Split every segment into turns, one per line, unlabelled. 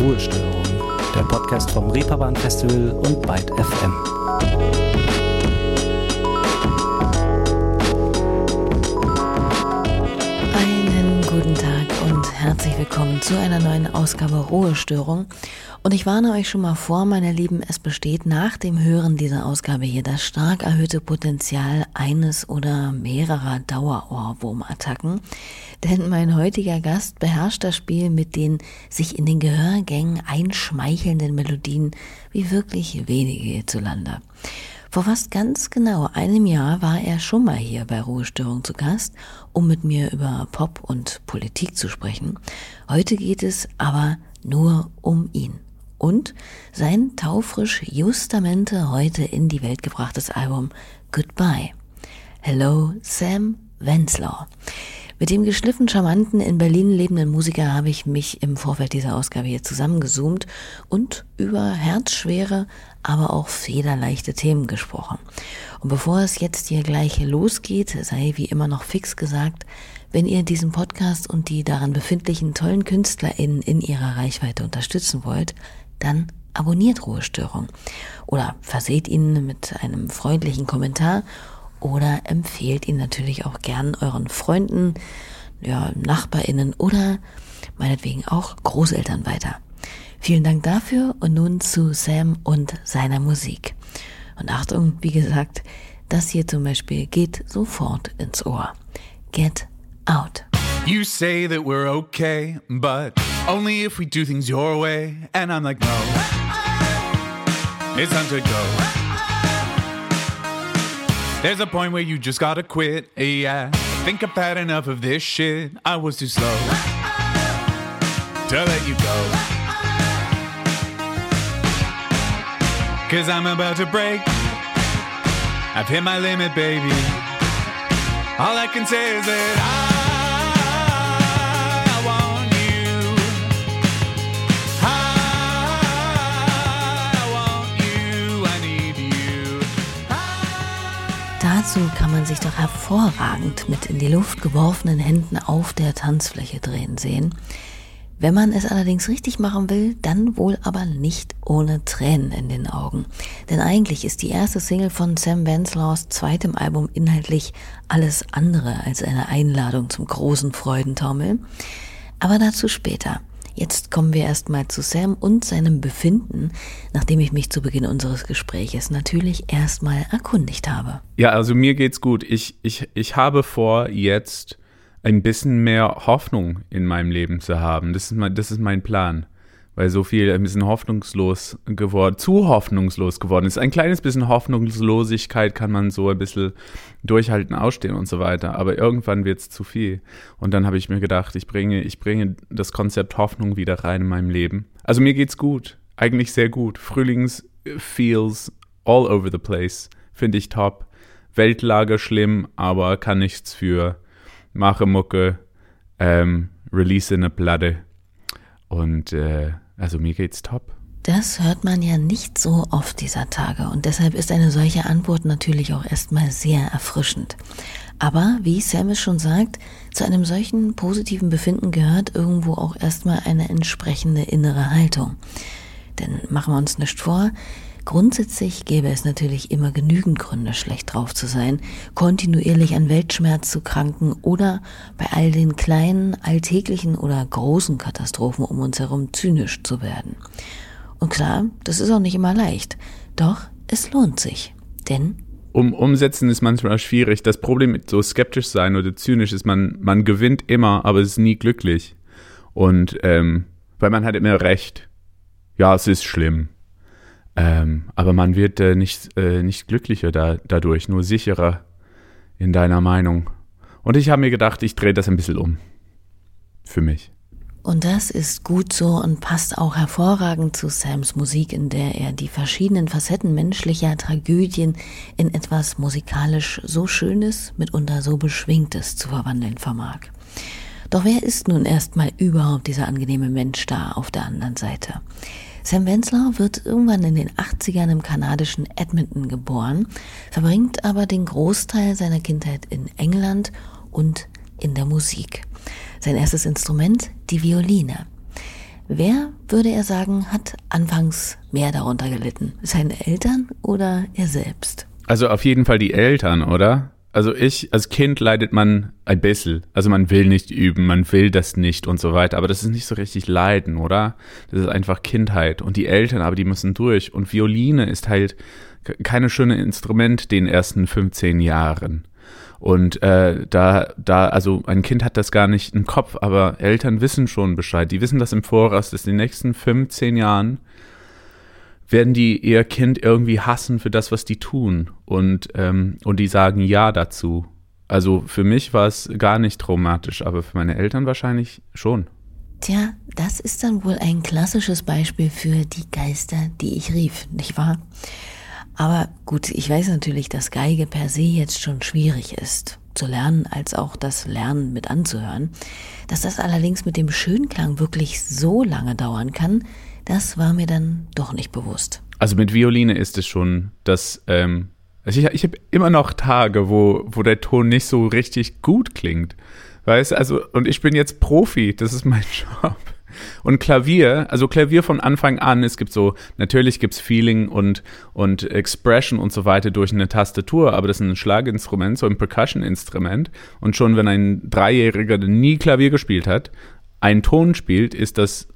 Ruhestörung, der Podcast vom Reeperbahn Festival und Byte FM.
Willkommen zu einer neuen Ausgabe Ruhestörung. Und ich warne euch schon mal vor, meine Lieben, es besteht nach dem Hören dieser Ausgabe hier das stark erhöhte Potenzial eines oder mehrerer Dauerohrwurmattacken. Denn mein heutiger Gast beherrscht das Spiel mit den sich in den Gehörgängen einschmeichelnden Melodien wie wirklich wenige hierzulande. Vor fast ganz genau einem Jahr war er schon mal hier bei Ruhestörung zu Gast, um mit mir über Pop und Politik zu sprechen. Heute geht es aber nur um ihn und sein taufrisch justamente heute in die Welt gebrachtes Album Goodbye. Hello, Sam Wenzlau. Mit dem geschliffen charmanten in Berlin lebenden Musiker habe ich mich im Vorfeld dieser Ausgabe hier zusammengezoomt und über herzschwere, aber auch federleichte Themen gesprochen. Und bevor es jetzt hier gleich losgeht, sei wie immer noch fix gesagt, wenn ihr diesen Podcast und die daran befindlichen tollen KünstlerInnen in ihrer Reichweite unterstützen wollt, dann abonniert Ruhestörung oder verseht ihn mit einem freundlichen Kommentar oder empfehlt ihn natürlich auch gern euren Freunden, ja, NachbarInnen oder meinetwegen auch Großeltern weiter. Vielen Dank dafür und nun zu Sam und seiner Musik. Und Achtung, wie gesagt, das hier zum Beispiel geht sofort ins Ohr. Get out.
You say that we're okay, but only if we do things your way. And I'm like, no, it's time to go. There's a point where you just gotta quit, yeah. Think I've had enough of this shit. I was too slow to let you go. Cause I'm about to break. I've hit my limit, baby. All I can say is that I.
Dazu kann man sich doch hervorragend mit in die Luft geworfenen Händen auf der Tanzfläche drehen sehen. Wenn man es allerdings richtig machen will, dann wohl aber nicht ohne Tränen in den Augen. Denn eigentlich ist die erste Single von Sam Wenslaws zweitem Album inhaltlich alles andere als eine Einladung zum großen Freudentaumel. Aber dazu später. Jetzt kommen wir erstmal zu Sam und seinem Befinden, nachdem ich mich zu Beginn unseres Gespräches natürlich erstmal erkundigt habe.
Ja, also mir geht's gut. Ich, ich, ich habe vor, jetzt ein bisschen mehr Hoffnung in meinem Leben zu haben. Das ist mein, das ist mein Plan weil so viel ein bisschen hoffnungslos geworden, zu hoffnungslos geworden ist. Ein kleines bisschen Hoffnungslosigkeit kann man so ein bisschen durchhalten, ausstehen und so weiter, aber irgendwann wird es zu viel. Und dann habe ich mir gedacht, ich bringe, ich bringe das Konzept Hoffnung wieder rein in meinem Leben. Also mir geht's gut, eigentlich sehr gut. Frühlings feels all over the place, finde ich top. Weltlage schlimm, aber kann nichts für. Mache Mucke, ähm, release eine Platte und äh, also mir geht's top.
Das hört man ja nicht so oft dieser Tage und deshalb ist eine solche Antwort natürlich auch erstmal sehr erfrischend. Aber wie Sam es schon sagt, zu einem solchen positiven Befinden gehört irgendwo auch erstmal eine entsprechende innere Haltung. Denn machen wir uns nicht vor, Grundsätzlich gäbe es natürlich immer genügend Gründe, schlecht drauf zu sein, kontinuierlich an Weltschmerz zu kranken oder bei all den kleinen, alltäglichen oder großen Katastrophen um uns herum zynisch zu werden. Und klar, das ist auch nicht immer leicht, doch es lohnt sich, denn
um, umsetzen ist manchmal schwierig. Das Problem mit so skeptisch sein oder zynisch ist, man, man gewinnt immer, aber es ist nie glücklich. Und ähm, weil man hat immer recht. Ja, es ist schlimm. Ähm, aber man wird äh, nicht, äh, nicht glücklicher da, dadurch, nur sicherer in deiner Meinung. Und ich habe mir gedacht, ich drehe das ein bisschen um. Für mich.
Und das ist gut so und passt auch hervorragend zu Sams Musik, in der er die verschiedenen Facetten menschlicher Tragödien in etwas musikalisch so Schönes, mitunter so Beschwingtes zu verwandeln vermag. Doch wer ist nun erstmal überhaupt dieser angenehme Mensch da auf der anderen Seite? Sam Wenzler wird irgendwann in den 80ern im kanadischen Edmonton geboren, verbringt aber den Großteil seiner Kindheit in England und in der Musik. Sein erstes Instrument, die Violine. Wer, würde er sagen, hat anfangs mehr darunter gelitten? Seine Eltern oder er selbst?
Also auf jeden Fall die Eltern, oder? Also ich, als Kind leidet man ein bisschen. Also man will nicht üben, man will das nicht und so weiter. Aber das ist nicht so richtig Leiden, oder? Das ist einfach Kindheit. Und die Eltern, aber die müssen durch. Und Violine ist halt keine schöne Instrument den ersten 15 Jahren. Und äh, da, da, also ein Kind hat das gar nicht im Kopf, aber Eltern wissen schon Bescheid. Die wissen das im Voraus, dass den nächsten 15 Jahren werden die ihr Kind irgendwie hassen für das, was die tun. Und, ähm, und die sagen Ja dazu. Also für mich war es gar nicht traumatisch, aber für meine Eltern wahrscheinlich schon.
Tja, das ist dann wohl ein klassisches Beispiel für die Geister, die ich rief, nicht wahr? Aber gut, ich weiß natürlich, dass Geige per se jetzt schon schwierig ist zu lernen, als auch das Lernen mit anzuhören. Dass das allerdings mit dem Schönklang wirklich so lange dauern kann, das war mir dann doch nicht bewusst.
Also mit Violine ist es schon, dass ähm, also ich, ich habe immer noch Tage, wo, wo der Ton nicht so richtig gut klingt. Weißt also, und ich bin jetzt Profi, das ist mein Job. Und Klavier, also Klavier von Anfang an, es gibt so, natürlich gibt es Feeling und, und Expression und so weiter durch eine Tastatur, aber das ist ein Schlaginstrument, so ein Percussion-Instrument. Und schon wenn ein Dreijähriger, der nie Klavier gespielt hat, einen Ton spielt, ist das,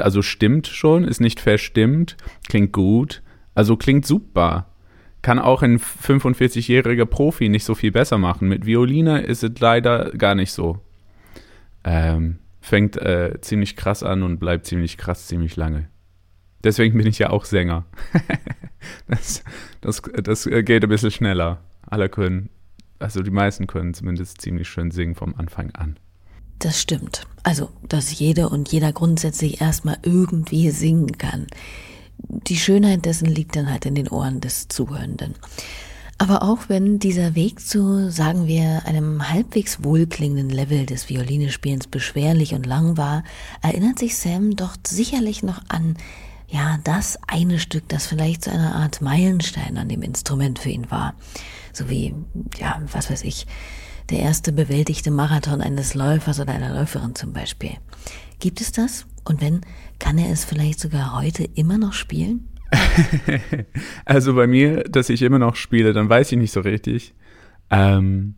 also stimmt schon, ist nicht verstimmt, klingt gut, also klingt super. Kann auch ein 45-jähriger Profi nicht so viel besser machen. Mit Violine ist es leider gar nicht so. Ähm, fängt äh, ziemlich krass an und bleibt ziemlich krass ziemlich lange. Deswegen bin ich ja auch Sänger. das, das, das geht ein bisschen schneller. Alle können, also die meisten können zumindest ziemlich schön singen vom Anfang an.
Das stimmt. Also, dass jede und jeder grundsätzlich erstmal irgendwie singen kann. Die Schönheit dessen liegt dann halt in den Ohren des Zuhörenden. Aber auch wenn dieser Weg zu, sagen wir, einem halbwegs wohlklingenden Level des Violinespielens beschwerlich und lang war, erinnert sich Sam doch sicherlich noch an, ja, das eine Stück, das vielleicht so eine Art Meilenstein an dem Instrument für ihn war. So wie, ja, was weiß ich, der erste bewältigte Marathon eines Läufers oder einer Läuferin zum Beispiel. Gibt es das? Und wenn, kann er es vielleicht sogar heute immer noch spielen?
also bei mir, dass ich immer noch spiele, dann weiß ich nicht so richtig. Ähm,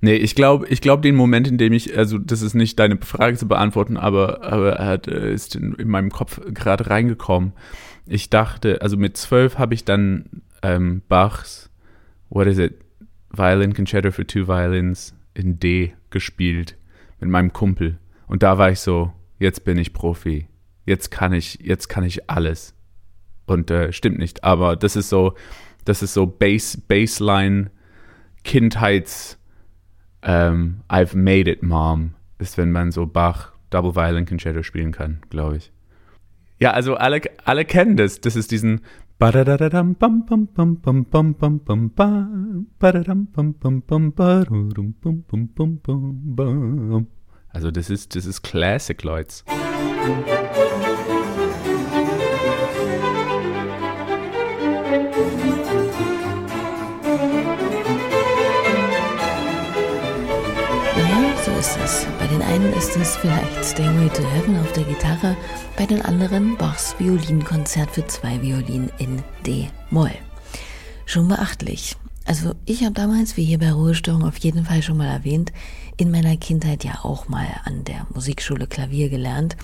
nee, ich glaube, ich glaube den Moment, in dem ich, also das ist nicht deine Frage zu beantworten, aber, aber er hat, äh, ist in, in meinem Kopf gerade reingekommen. Ich dachte, also mit zwölf habe ich dann ähm, Bachs, what is it, Violin Concerto for Two Violins in D gespielt mit meinem Kumpel. Und da war ich so, jetzt bin ich Profi. Jetzt kann ich, jetzt kann ich alles. Und äh, stimmt nicht. Aber das ist so, das ist so Base, Baseline Kindheits ähm, I've made it, Mom. Ist, wenn man so Bach Double Violin Concerto spielen kann, glaube ich. Ja, also alle, alle kennen das. Das ist diesen also das ist, das ist Classic, Leute.
Bei den einen ist es vielleicht Stairway to Heaven auf der Gitarre, bei den anderen Bachs Violinkonzert für zwei Violinen in D-Moll. Schon beachtlich. Also ich habe damals, wie hier bei Ruhestörung auf jeden Fall schon mal erwähnt, in meiner Kindheit ja auch mal an der Musikschule Klavier gelernt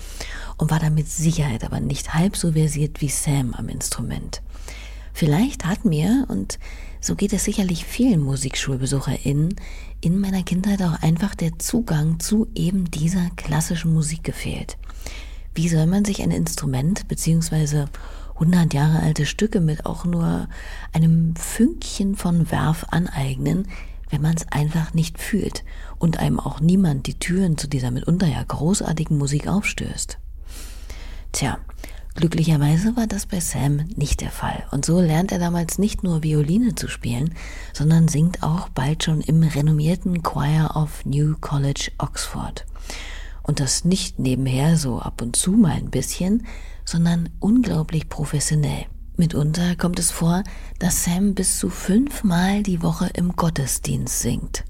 und war da mit Sicherheit aber nicht halb so versiert wie Sam am Instrument. Vielleicht hat mir, und so geht es sicherlich vielen MusikschulbesucherInnen, in meiner Kindheit auch einfach der Zugang zu eben dieser klassischen Musik gefehlt. Wie soll man sich ein Instrument beziehungsweise 100 Jahre alte Stücke mit auch nur einem Fünkchen von Werf aneignen, wenn man es einfach nicht fühlt und einem auch niemand die Türen zu dieser mitunter ja großartigen Musik aufstößt? Tja, Glücklicherweise war das bei Sam nicht der Fall. Und so lernt er damals nicht nur Violine zu spielen, sondern singt auch bald schon im renommierten Choir of New College Oxford. Und das nicht nebenher so ab und zu mal ein bisschen, sondern unglaublich professionell. Mitunter kommt es vor, dass Sam bis zu fünfmal die Woche im Gottesdienst singt.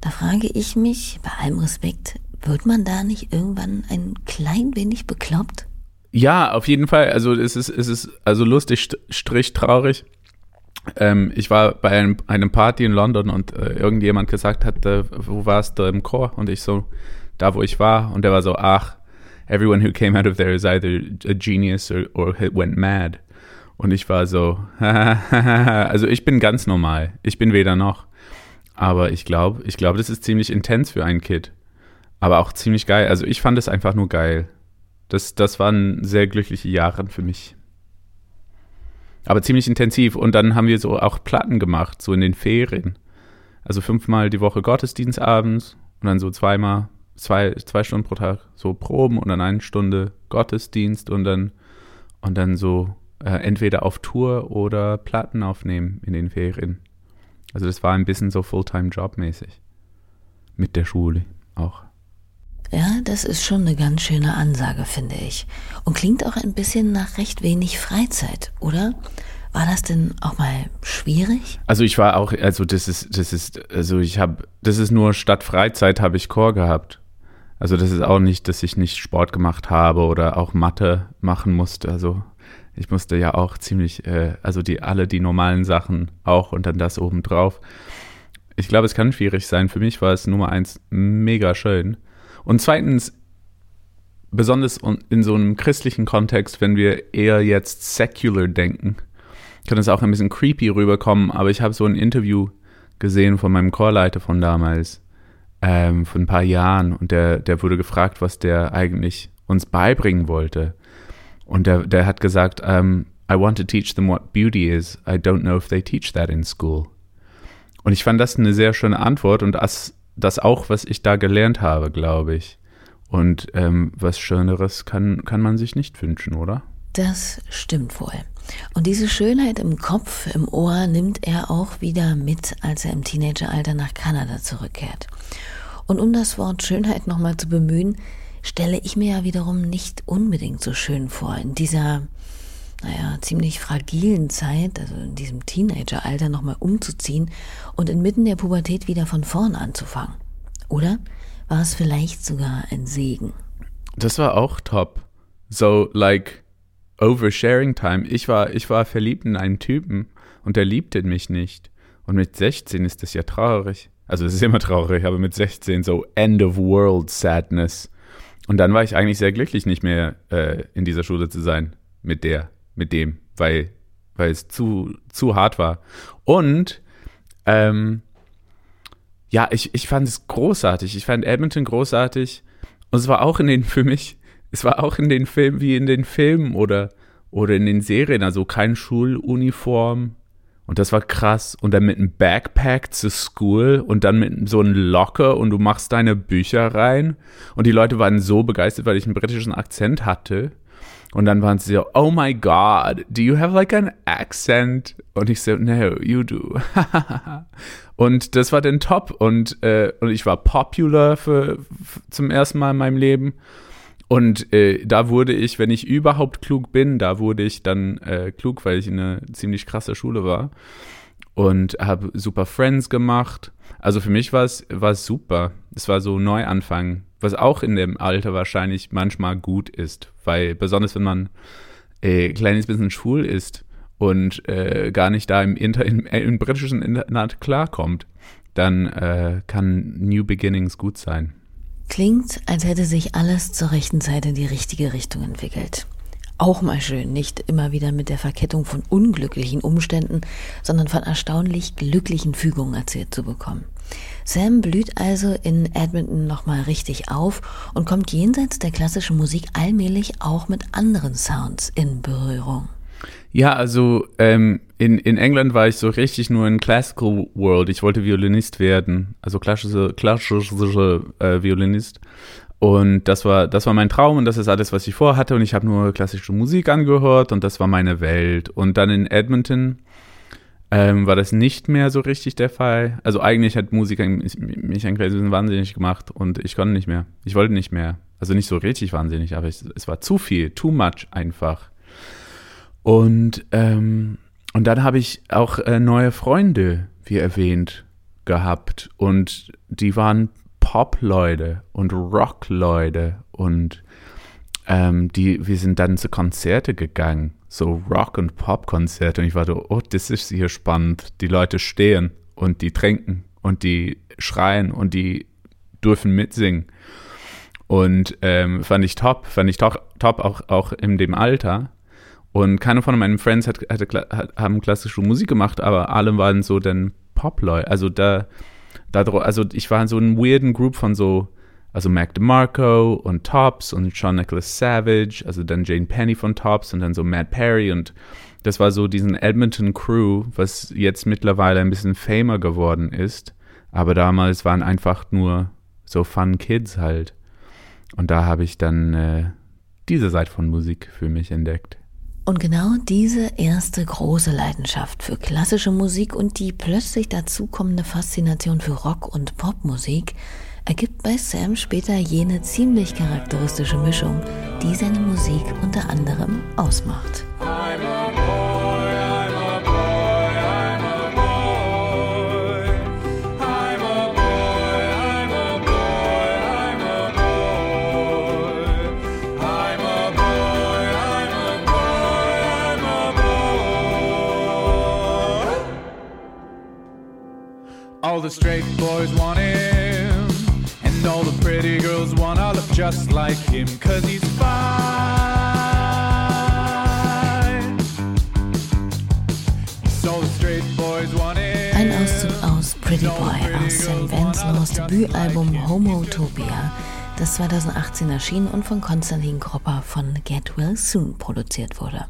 Da frage ich mich, bei allem Respekt, Wird man da nicht irgendwann ein klein wenig bekloppt?
Ja, auf jeden Fall. Also es ist, es ist also lustig, strich traurig. Ähm, ich war bei einem, einem, Party in London und äh, irgendjemand gesagt hat, äh, wo warst du im Chor? Und ich so, da wo ich war. Und der war so, ach, everyone who came out of there is either a genius or, or went mad. Und ich war so, also ich bin ganz normal. Ich bin weder noch. Aber ich glaube, ich glaube, das ist ziemlich intens für ein Kid. Aber auch ziemlich geil. Also ich fand es einfach nur geil. Das, das waren sehr glückliche Jahre für mich. Aber ziemlich intensiv. Und dann haben wir so auch Platten gemacht, so in den Ferien. Also fünfmal die Woche Gottesdienst abends und dann so zweimal, zwei, zwei Stunden pro Tag so Proben und dann eine Stunde Gottesdienst und dann, und dann so äh, entweder auf Tour oder Platten aufnehmen in den Ferien. Also das war ein bisschen so Fulltime-Job mäßig. Mit der Schule auch.
Ja, das ist schon eine ganz schöne Ansage, finde ich. Und klingt auch ein bisschen nach recht wenig Freizeit, oder? War das denn auch mal schwierig?
Also ich war auch, also das ist, das ist, also ich habe, das ist nur statt Freizeit habe ich Chor gehabt. Also das ist auch nicht, dass ich nicht Sport gemacht habe oder auch Mathe machen musste. Also ich musste ja auch ziemlich, äh, also die alle die normalen Sachen auch und dann das obendrauf. Ich glaube, es kann schwierig sein. Für mich war es Nummer eins mega schön. Und zweitens, besonders in so einem christlichen Kontext, wenn wir eher jetzt secular denken, kann es auch ein bisschen creepy rüberkommen, aber ich habe so ein Interview gesehen von meinem Chorleiter von damals, ähm, von ein paar Jahren, und der, der wurde gefragt, was der eigentlich uns beibringen wollte. Und der, der hat gesagt, um, I want to teach them what beauty is. I don't know if they teach that in school. Und ich fand das eine sehr schöne Antwort und das das auch, was ich da gelernt habe, glaube ich. Und ähm, was Schöneres kann, kann man sich nicht wünschen, oder?
Das stimmt wohl. Und diese Schönheit im Kopf, im Ohr nimmt er auch wieder mit, als er im Teenageralter nach Kanada zurückkehrt. Und um das Wort Schönheit nochmal zu bemühen, stelle ich mir ja wiederum nicht unbedingt so schön vor, in dieser, naja, ziemlich fragilen Zeit, also in diesem Teenageralter nochmal umzuziehen und inmitten der Pubertät wieder von vorn anzufangen. Oder war es vielleicht sogar ein Segen?
Das war auch top. So, like, oversharing time. Ich war, ich war verliebt in einen Typen und der liebte mich nicht. Und mit 16 ist das ja traurig. Also es ist immer traurig, aber mit 16 so End of World Sadness. Und dann war ich eigentlich sehr glücklich, nicht mehr äh, in dieser Schule zu sein mit der, mit dem, weil, weil es zu, zu hart war. Und ähm, ja, ich, ich fand es großartig. Ich fand Edmonton großartig. Und es war auch in den, für mich, es war auch in den Filmen, wie in den Filmen oder, oder in den Serien, also kein Schuluniform. Und das war krass. Und dann mit einem Backpack zur School und dann mit so einem Locker und du machst deine Bücher rein. Und die Leute waren so begeistert, weil ich einen britischen Akzent hatte. Und dann waren sie so, oh my God, do you have like an accent? Und ich so, no, you do. und das war dann top und, äh, und ich war popular für, für, zum ersten Mal in meinem Leben. Und äh, da wurde ich, wenn ich überhaupt klug bin, da wurde ich dann äh, klug, weil ich in einer ziemlich krasse Schule war und habe super Friends gemacht. Also für mich war es super. Es war so Neuanfang was auch in dem Alter wahrscheinlich manchmal gut ist, weil besonders wenn man äh, kleines bisschen schwul ist und äh, gar nicht da im, Inter, im, äh, im britischen Internat klarkommt, dann äh, kann New Beginnings gut sein.
Klingt, als hätte sich alles zur rechten Zeit in die richtige Richtung entwickelt. Auch mal schön, nicht immer wieder mit der Verkettung von unglücklichen Umständen, sondern von erstaunlich glücklichen Fügungen erzählt zu bekommen. Sam blüht also in Edmonton nochmal richtig auf und kommt jenseits der klassischen Musik allmählich auch mit anderen Sounds in Berührung.
Ja, also ähm, in, in England war ich so richtig nur in Classical World. Ich wollte Violinist werden, also klassische, klassische äh, Violinist. Und das war, das war mein Traum und das ist alles, was ich vorhatte. Und ich habe nur klassische Musik angehört und das war meine Welt. Und dann in Edmonton ähm, war das nicht mehr so richtig der Fall. Also eigentlich hat Musik mich ein bisschen wahnsinnig gemacht und ich konnte nicht mehr. Ich wollte nicht mehr. Also nicht so richtig wahnsinnig, aber ich, es war zu viel, too much einfach. Und, ähm, und dann habe ich auch äh, neue Freunde, wie erwähnt, gehabt. Und die waren Pop-Leute und Rock-Leute und ähm, die, wir sind dann zu Konzerte gegangen, so Rock- und Pop-Konzerte und ich war so, oh, das ist hier spannend. Die Leute stehen und die trinken und die schreien und die dürfen mitsingen. Und ähm, fand ich top, fand ich top, top auch, auch in dem Alter. Und keiner von meinen Friends hat, hatte, hat, haben klassische Musik gemacht, aber alle waren so dann Pop-Leute. Also da, da, also ich war in so einem weirden Group von so, also Mac DeMarco und Tops und Sean Nicholas Savage, also dann Jane Penny von Tops und dann so Matt Perry und das war so diesen Edmonton Crew, was jetzt mittlerweile ein bisschen famer geworden ist. Aber damals waren einfach nur so Fun Kids halt. Und da habe ich dann äh, diese Seite von Musik für mich entdeckt.
Und genau diese erste große Leidenschaft für klassische Musik und die plötzlich dazukommende Faszination für Rock- und Popmusik ergibt bei Sam später jene ziemlich charakteristische Mischung, die seine Musik unter anderem ausmacht.
All the straight boys want him, and all the pretty girls wanna look just like him, cause he's fine. So the straight boys want him.
Ein Auszug aus Pretty Boy aus Sam Venslows Debütalbum Homotopia, das 2018 erschien und von Konstantin Kropper von Get Well Soon produziert wurde.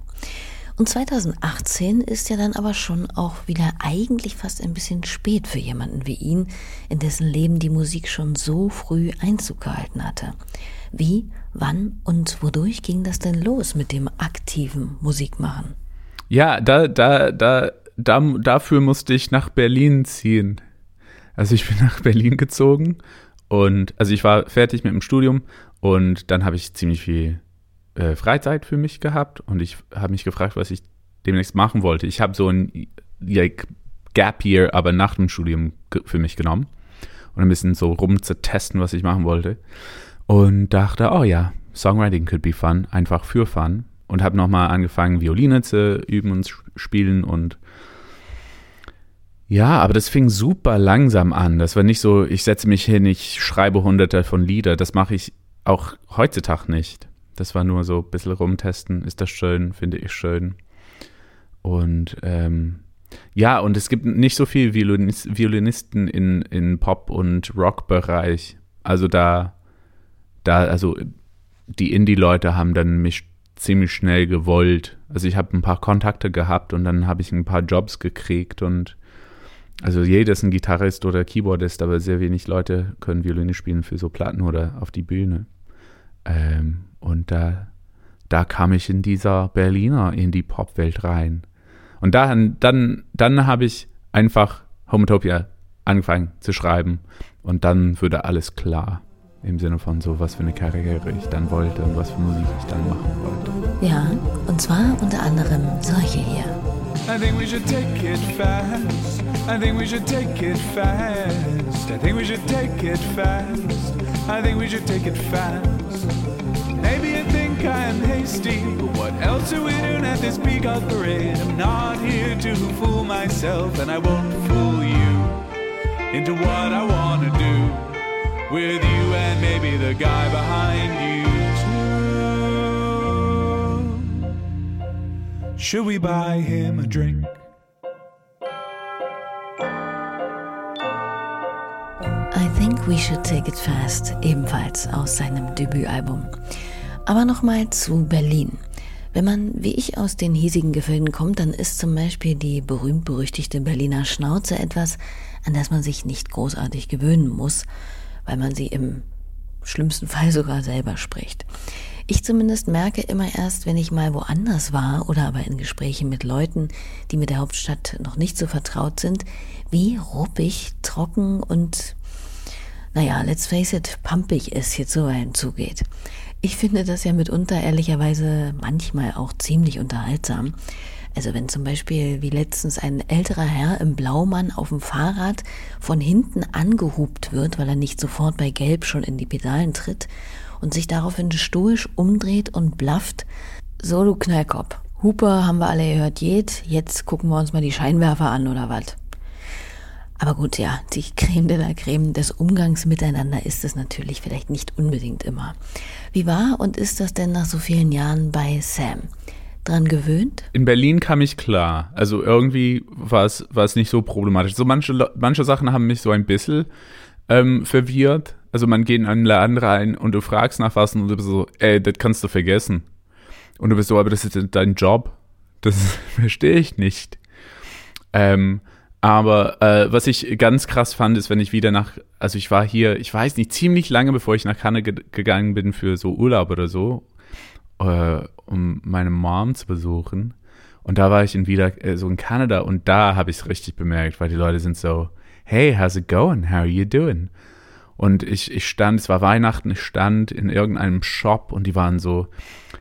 Und 2018 ist ja dann aber schon auch wieder eigentlich fast ein bisschen spät für jemanden wie ihn, in dessen Leben die Musik schon so früh Einzug gehalten hatte. Wie, wann und wodurch ging das denn los mit dem aktiven Musikmachen?
Ja, da, da, da, da, dafür musste ich nach Berlin ziehen. Also ich bin nach Berlin gezogen und also ich war fertig mit dem Studium und dann habe ich ziemlich viel äh, Freizeit für mich gehabt und ich habe mich gefragt, was ich demnächst machen wollte. Ich habe so ein like, Gap Year, aber nach dem Studium für mich genommen und ein bisschen so rum zu testen, was ich machen wollte. Und dachte, oh ja, Songwriting could be fun, einfach für fun. Und habe nochmal angefangen, Violine zu üben und spielen und ja, aber das fing super langsam an. Das war nicht so, ich setze mich hin, ich schreibe hunderte von Lieder. Das mache ich auch heutzutage nicht. Das war nur so ein bisschen rumtesten. Ist das schön? Finde ich schön. Und ähm, ja, und es gibt nicht so viele Violinist, Violinisten in, in Pop- und Rock-Bereich. Also da, da, also die Indie-Leute haben dann mich ziemlich schnell gewollt. Also ich habe ein paar Kontakte gehabt und dann habe ich ein paar Jobs gekriegt und also jeder ist ein Gitarrist oder Keyboardist, aber sehr wenig Leute können Violine spielen für so Platten oder auf die Bühne. Ähm, und da, da kam ich in dieser Berliner, in die Popwelt rein. Und dann, dann, dann habe ich einfach Homotopia angefangen zu schreiben. Und dann würde alles klar. Im Sinne von so, was für eine Karriere ich dann wollte und was für Musik ich dann machen wollte.
Ja, und zwar unter anderem solche hier.
I think we should take it fast. I think we should take it fast. I think we should take it fast. I think we should take it fast. Maybe you think I am hasty, but what else are we doing at this peacock parade? I'm not here to fool myself, and I won't fool you into what I want to do with you and maybe the guy behind you too. Should we buy him a drink?
Think We Should Take It Fast, ebenfalls aus seinem Debütalbum. Aber nochmal zu Berlin. Wenn man wie ich aus den hiesigen Gefilden kommt, dann ist zum Beispiel die berühmt-berüchtigte Berliner Schnauze etwas, an das man sich nicht großartig gewöhnen muss, weil man sie im schlimmsten Fall sogar selber spricht. Ich zumindest merke immer erst, wenn ich mal woanders war oder aber in Gesprächen mit Leuten, die mit der Hauptstadt noch nicht so vertraut sind, wie ruppig, trocken und naja, let's face it, pumpig es hier zuweilen zugeht. Ich finde das ja mitunter ehrlicherweise manchmal auch ziemlich unterhaltsam. Also wenn zum Beispiel wie letztens ein älterer Herr im Blaumann auf dem Fahrrad von hinten angehupt wird, weil er nicht sofort bei Gelb schon in die Pedalen tritt und sich daraufhin stoisch umdreht und blafft, so du Knallkopf, Hupe haben wir alle gehört, jed, jetzt gucken wir uns mal die Scheinwerfer an oder was. Aber gut, ja, die Creme de la Creme des Umgangs miteinander ist es natürlich vielleicht nicht unbedingt immer. Wie war und ist das denn nach so vielen Jahren bei Sam? dran gewöhnt?
In Berlin kam ich klar. Also irgendwie war es, nicht so problematisch. So manche, manche Sachen haben mich so ein bisschen ähm, verwirrt. Also man geht in einen Laden rein und du fragst nach was und du bist so, ey, das kannst du vergessen. Und du bist so, aber das ist dein Job. Das verstehe ich nicht. Ähm, aber äh, was ich ganz krass fand, ist, wenn ich wieder nach, also ich war hier, ich weiß nicht, ziemlich lange, bevor ich nach Cannes ge gegangen bin für so Urlaub oder so, äh, um meine Mom zu besuchen. Und da war ich in wieder äh, so in Kanada und da habe ich es richtig bemerkt, weil die Leute sind so, hey, how's it going? How are you doing? Und ich, ich stand, es war Weihnachten, ich stand in irgendeinem Shop und die waren so,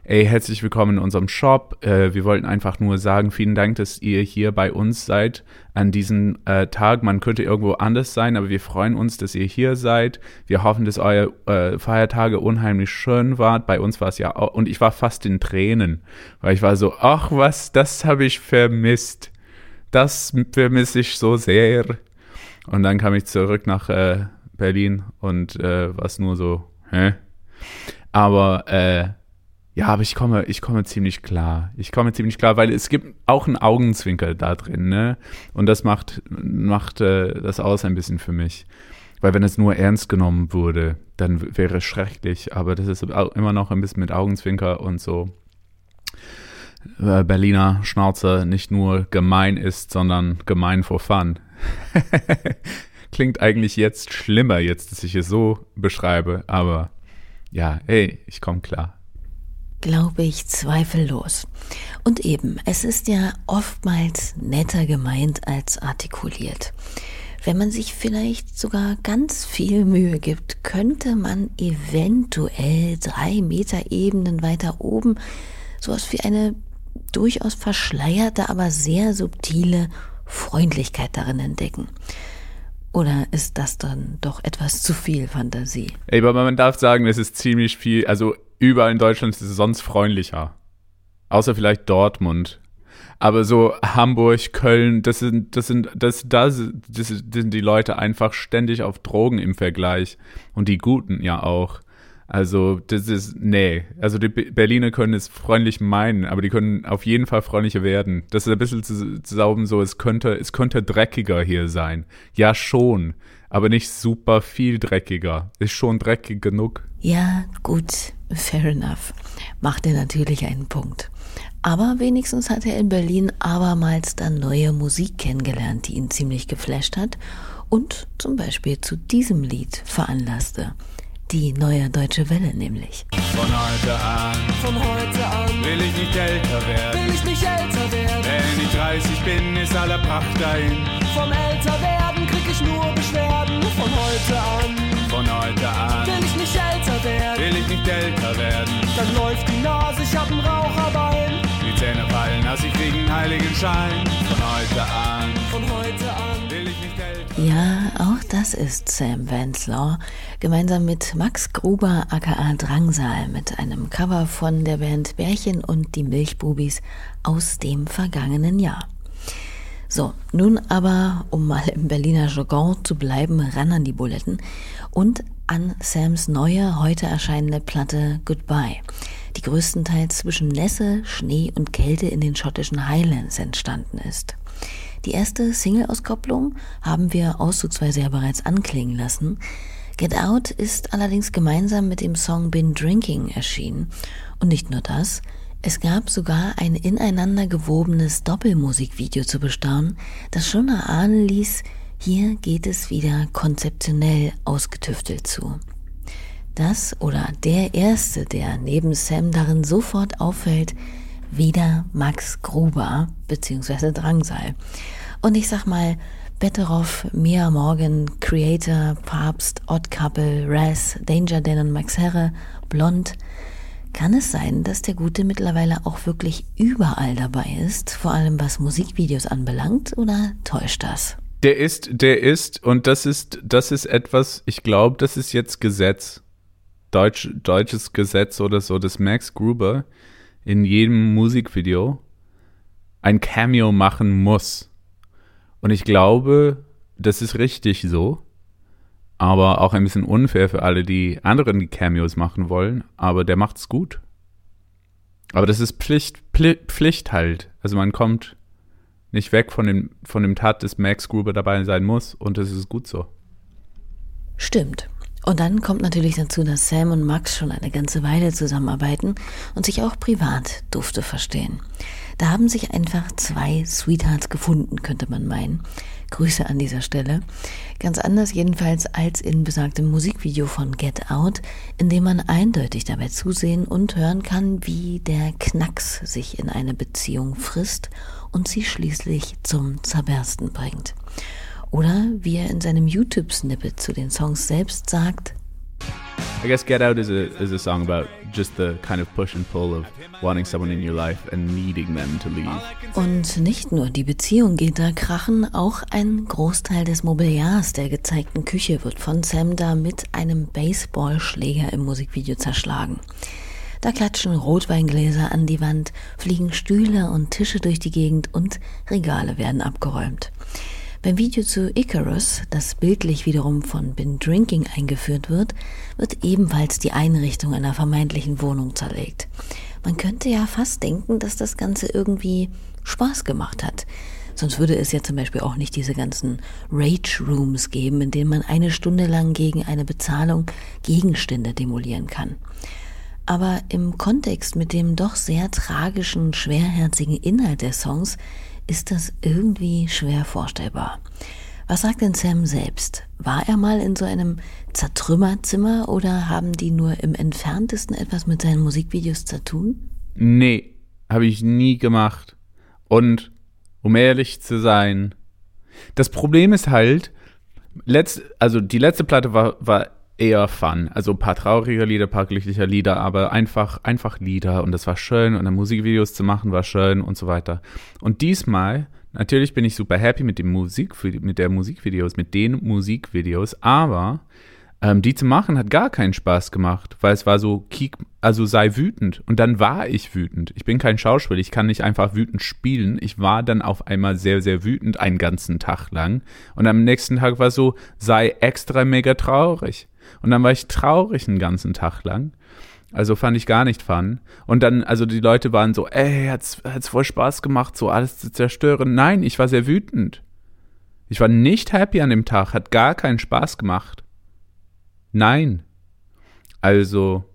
ey, herzlich willkommen in unserem Shop. Äh, wir wollten einfach nur sagen, vielen Dank, dass ihr hier bei uns seid an diesem äh, Tag. Man könnte irgendwo anders sein, aber wir freuen uns, dass ihr hier seid. Wir hoffen, dass eure äh, Feiertage unheimlich schön waren. Bei uns war es ja auch, und ich war fast in Tränen, weil ich war so, ach was, das habe ich vermisst. Das vermisse ich so sehr. Und dann kam ich zurück nach äh, Berlin und äh, war es nur so, hä? Aber äh, ja, aber ich komme, ich komme ziemlich klar. Ich komme ziemlich klar, weil es gibt auch einen Augenzwinker da drin, ne? Und das macht, macht äh, das aus ein bisschen für mich. Weil wenn es nur ernst genommen wurde, dann wäre es schrecklich. Aber das ist immer noch ein bisschen mit Augenzwinker und so. Äh, Berliner Schnauze nicht nur gemein ist, sondern gemein for fun. klingt eigentlich jetzt schlimmer, jetzt, dass ich es so beschreibe. Aber ja, hey, ich komme klar.
Glaube ich zweifellos. Und eben, es ist ja oftmals netter gemeint als artikuliert. Wenn man sich vielleicht sogar ganz viel Mühe gibt, könnte man eventuell drei Meter Ebenen weiter oben sowas wie eine durchaus verschleierte, aber sehr subtile Freundlichkeit darin entdecken. Oder ist das dann doch etwas zu viel Fantasie?
Ey, aber man darf sagen, es ist ziemlich viel, also überall in Deutschland ist es sonst freundlicher. Außer vielleicht Dortmund. Aber so Hamburg, Köln, das sind, das sind, das, das, das sind die Leute einfach ständig auf Drogen im Vergleich. Und die Guten ja auch. Also, das ist, nee. Also, die Berliner können es freundlich meinen, aber die können auf jeden Fall freundlicher werden. Das ist ein bisschen zu, zu sauben so, es könnte, es könnte dreckiger hier sein. Ja, schon. Aber nicht super viel dreckiger. Ist schon dreckig genug.
Ja, gut. Fair enough. Macht er natürlich einen Punkt. Aber wenigstens hat er in Berlin abermals dann neue Musik kennengelernt, die ihn ziemlich geflasht hat und zum Beispiel zu diesem Lied veranlasste. Die neue deutsche Welle nämlich.
Von heute an,
Von heute an
will ich nicht älter werden.
will ich nicht älter werden.
Wenn ich 30 bin, ist aller Pracht dahin.
Vom Älterwerden krieg ich nur Beschwerden. Von heute an
Von heute an
will ich nicht älter werden.
will ich nicht älter werden.
Dann läuft die Nase, ich hab ein Raucherbein.
Die Zähne fallen, als ich krieg einen heiligen Schein. Von heute an
Von heute an
Ja, auch das ist Sam Vanslaw, gemeinsam mit Max Gruber aka Drangsal mit einem Cover von der Band Bärchen und die Milchbubis aus dem vergangenen Jahr. So, nun aber, um mal im Berliner Jargon zu bleiben, ran an die Buletten und an Sams neue, heute erscheinende Platte Goodbye, die größtenteils zwischen Nässe, Schnee und Kälte in den schottischen Highlands entstanden ist. Die erste Single-Auskopplung haben wir auszugsweise ja bereits anklingen lassen. Get Out ist allerdings gemeinsam mit dem Song Been Drinking erschienen. Und nicht nur das, es gab sogar ein ineinander gewobenes Doppelmusikvideo zu bestaunen, das schon erahnen ließ, hier geht es wieder konzeptionell ausgetüftelt zu. Das oder der erste, der neben Sam darin sofort auffällt, wieder Max Gruber bzw. Drangsal. Und ich sag mal, Betteroff, Mia Morgan, Creator, Papst, Odd Couple, Raz, Danger Dan und Max Herre, Blond. Kann es sein, dass der Gute mittlerweile auch wirklich überall dabei ist, vor allem was Musikvideos anbelangt, oder täuscht das?
Der ist, der ist, und das ist, das ist etwas, ich glaube, das ist jetzt Gesetz. Deutsch, deutsches Gesetz oder so, dass Max Gruber in jedem Musikvideo ein Cameo machen muss. Und ich glaube, das ist richtig so. Aber auch ein bisschen unfair für alle, die anderen Cameos machen wollen. Aber der macht's gut. Aber das ist Pflicht, Pflicht halt. Also man kommt nicht weg von dem, von dem Tat, dass Max Gruber dabei sein muss. Und das ist gut so.
Stimmt. Und dann kommt natürlich dazu, dass Sam und Max schon eine ganze Weile zusammenarbeiten und sich auch privat dufte verstehen. Da haben sich einfach zwei Sweethearts gefunden, könnte man meinen. Grüße an dieser Stelle. Ganz anders jedenfalls als in besagtem Musikvideo von Get Out, in dem man eindeutig dabei zusehen und hören kann, wie der Knacks sich in eine Beziehung frisst und sie schließlich zum Zerbersten bringt. Oder wie er in seinem YouTube-Snippet zu den Songs selbst sagt,
I guess Get Out is a is a song about just the kind of push and pull of wanting someone in your life and needing them to leave.
Und nicht nur die Beziehung geht da krachen, auch ein Großteil des Mobiliars der gezeigten Küche wird von Sam da mit einem Baseballschläger im Musikvideo zerschlagen. Da klatschen Rotweingläser an die Wand, fliegen Stühle und Tische durch die Gegend und Regale werden abgeräumt. Beim Video zu Icarus, das bildlich wiederum von Bin Drinking eingeführt wird, wird ebenfalls die Einrichtung einer vermeintlichen Wohnung zerlegt. Man könnte ja fast denken, dass das Ganze irgendwie Spaß gemacht hat. Sonst würde es ja zum Beispiel auch nicht diese ganzen Rage Rooms geben, in denen man eine Stunde lang gegen eine Bezahlung Gegenstände demolieren kann. Aber im Kontext mit dem doch sehr tragischen, schwerherzigen Inhalt der Songs ist das irgendwie schwer vorstellbar. Was sagt denn Sam selbst? War er mal in so einem Zertrümmerzimmer oder haben die nur im entferntesten etwas mit seinen Musikvideos zu tun?
Nee, habe ich nie gemacht. Und um ehrlich zu sein, das Problem ist halt, letzt, also die letzte Platte war, war eher Fun. Also ein paar traurige Lieder, ein paar glückliche Lieder, aber einfach, einfach Lieder und das war schön und dann Musikvideos zu machen war schön und so weiter. Und diesmal, natürlich bin ich super happy mit dem Musik, mit der Musikvideos, mit den Musikvideos, aber ähm, die zu machen hat gar keinen Spaß gemacht, weil es war so, kiek, also sei wütend. Und dann war ich wütend. Ich bin kein Schauspieler, ich kann nicht einfach wütend spielen. Ich war dann auf einmal sehr, sehr wütend einen ganzen Tag lang. Und am nächsten Tag war so, sei extra mega traurig. Und dann war ich traurig einen ganzen Tag lang. Also fand ich gar nicht fun. Und dann, also die Leute waren so, ey, hat's, hat's voll Spaß gemacht, so alles zu zerstören. Nein, ich war sehr wütend. Ich war nicht happy an dem Tag, hat gar keinen Spaß gemacht. Nein. Also,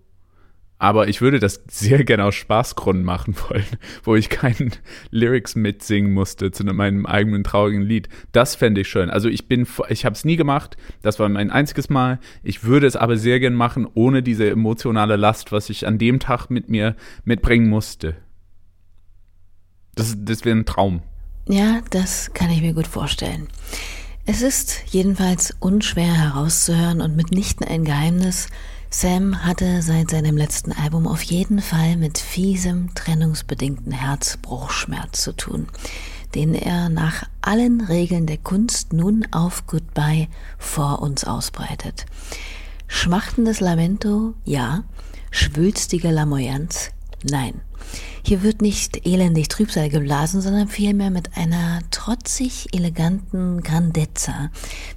aber ich würde das sehr gerne aus Spaßgründen machen wollen, wo ich keinen Lyrics mitsingen musste zu meinem eigenen traurigen Lied. Das fände ich schön. Also ich bin, ich habe es nie gemacht. Das war mein einziges Mal. Ich würde es aber sehr gern machen, ohne diese emotionale Last, was ich an dem Tag mit mir mitbringen musste. Das, das wäre ein Traum.
Ja, das kann ich mir gut vorstellen. Es ist jedenfalls unschwer herauszuhören und mitnichten ein Geheimnis. Sam hatte seit seinem letzten Album auf jeden Fall mit fiesem, trennungsbedingten Herzbruchschmerz zu tun, den er nach allen Regeln der Kunst nun auf Goodbye vor uns ausbreitet. Schmachtendes Lamento, ja. Schwülstige Lamoyanz, nein. Hier wird nicht elendig Trübsal geblasen, sondern vielmehr mit einer trotzig eleganten Grandezza,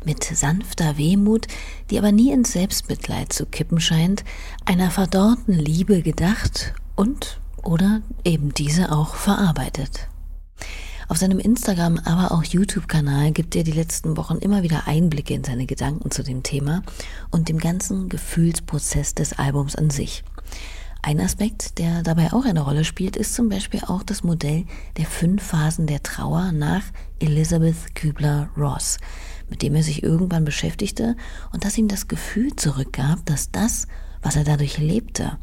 mit sanfter Wehmut, die aber nie ins Selbstmitleid zu kippen scheint, einer verdorrten Liebe gedacht und oder eben diese auch verarbeitet. Auf seinem Instagram, aber auch YouTube-Kanal gibt er die letzten Wochen immer wieder Einblicke in seine Gedanken zu dem Thema und dem ganzen Gefühlsprozess des Albums an sich. Ein Aspekt, der dabei auch eine Rolle spielt, ist zum Beispiel auch das Modell der fünf Phasen der Trauer nach Elizabeth Kübler-Ross, mit dem er sich irgendwann beschäftigte und das ihm das Gefühl zurückgab, dass das, was er dadurch lebte,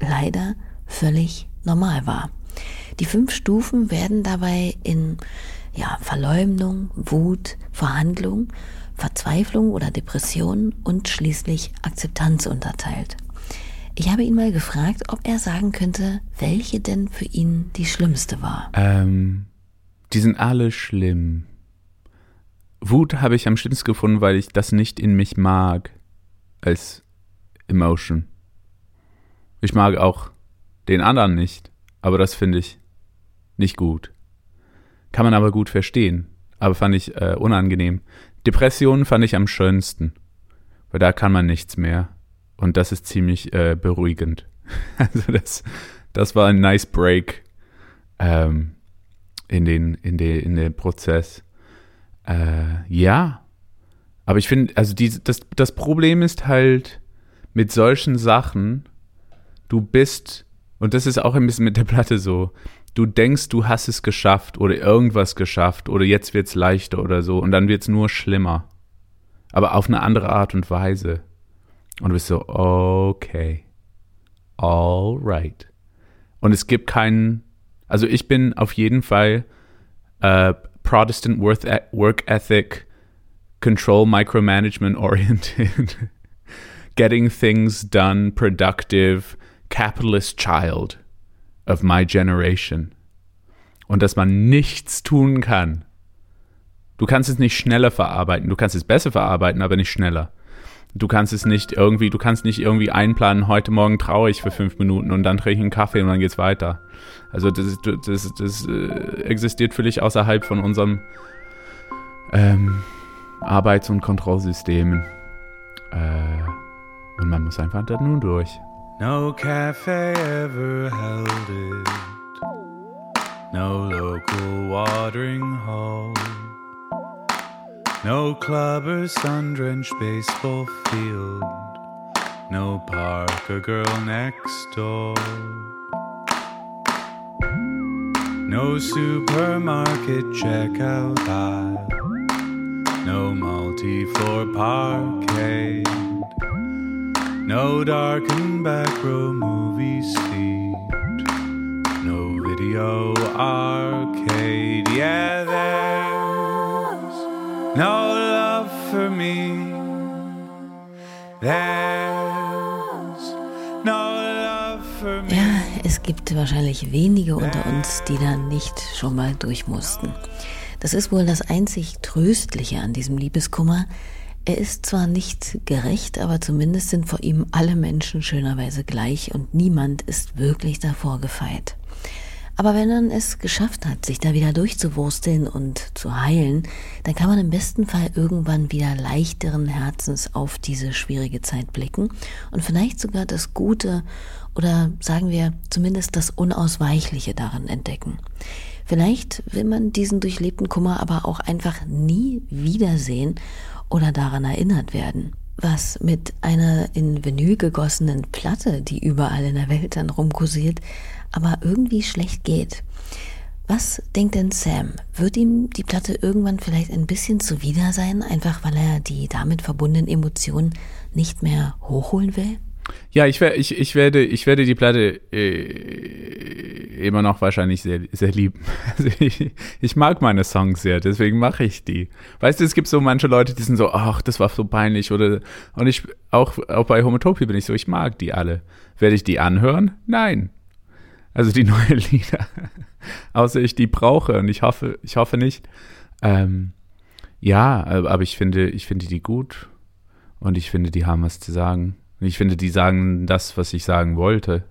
leider völlig normal war. Die fünf Stufen werden dabei in ja, Verleumdung, Wut, Verhandlung, Verzweiflung oder Depression und schließlich Akzeptanz unterteilt. Ich habe ihn mal gefragt, ob er sagen könnte, welche denn für ihn die schlimmste war.
Ähm, die sind alle schlimm. Wut habe ich am schlimmsten gefunden, weil ich das nicht in mich mag als Emotion. Ich mag auch den anderen nicht, aber das finde ich nicht gut. Kann man aber gut verstehen, aber fand ich äh, unangenehm. Depressionen fand ich am schönsten, weil da kann man nichts mehr. Und das ist ziemlich äh, beruhigend. Also das, das war ein nice Break ähm, in den, in den, in den Prozess. Äh, ja. Aber ich finde, also die, das, das Problem ist halt mit solchen Sachen, du bist, und das ist auch ein bisschen mit der Platte so, du denkst, du hast es geschafft oder irgendwas geschafft oder jetzt wird es leichter oder so und dann wird es nur schlimmer. Aber auf eine andere Art und Weise. Und du bist so, okay, all right. Und es gibt keinen, also ich bin auf jeden Fall äh, Protestant Work Ethic, Control Micromanagement oriented, getting things done, productive, capitalist child of my generation. Und dass man nichts tun kann. Du kannst es nicht schneller verarbeiten, du kannst es besser verarbeiten, aber nicht schneller. Du kannst es nicht irgendwie, du kannst nicht irgendwie einplanen, heute Morgen traurig für fünf Minuten und dann trinke ich einen Kaffee und dann geht's weiter. Also das, das, das äh, existiert völlig außerhalb von unserem ähm, Arbeits- und Kontrollsystemen. Äh, und man muss einfach da nun durch.
No cafe ever held it. No local watering hole. No club or sun drenched baseball field. No park or girl next door. No supermarket checkout aisle. No multi floor parkade. No darkened back row movie seat. No video arcade. No love for me. There's no love for me.
Ja, es gibt wahrscheinlich wenige unter uns, die da nicht schon mal durch mussten. Das ist wohl das einzig Tröstliche an diesem Liebeskummer. Er ist zwar nicht gerecht, aber zumindest sind vor ihm alle Menschen schönerweise gleich und niemand ist wirklich davor gefeit. Aber wenn man es geschafft hat, sich da wieder durchzuwursteln und zu heilen, dann kann man im besten Fall irgendwann wieder leichteren Herzens auf diese schwierige Zeit blicken und vielleicht sogar das Gute oder sagen wir zumindest das Unausweichliche daran entdecken. Vielleicht will man diesen durchlebten Kummer aber auch einfach nie wiedersehen oder daran erinnert werden. Was mit einer in Vinyl gegossenen Platte, die überall in der Welt dann rumkursiert, aber irgendwie schlecht geht. Was denkt denn Sam? Wird ihm die Platte irgendwann vielleicht ein bisschen zuwider sein, einfach weil er die damit verbundenen Emotionen nicht mehr hochholen will?
Ja, ich, ich, ich, werde, ich werde die Platte äh, immer noch wahrscheinlich sehr, sehr lieben. Also ich, ich mag meine Songs sehr, deswegen mache ich die. Weißt du, es gibt so manche Leute, die sind so, ach, das war so peinlich oder und ich auch, auch bei Homotopia bin ich so, ich mag die alle. Werde ich die anhören? Nein. Also die neuen Lieder. Außer ich die brauche und ich hoffe, ich hoffe nicht. Ähm, ja, aber ich finde, ich finde die gut und ich finde, die haben was zu sagen. Und ich finde, die sagen das, was ich sagen wollte.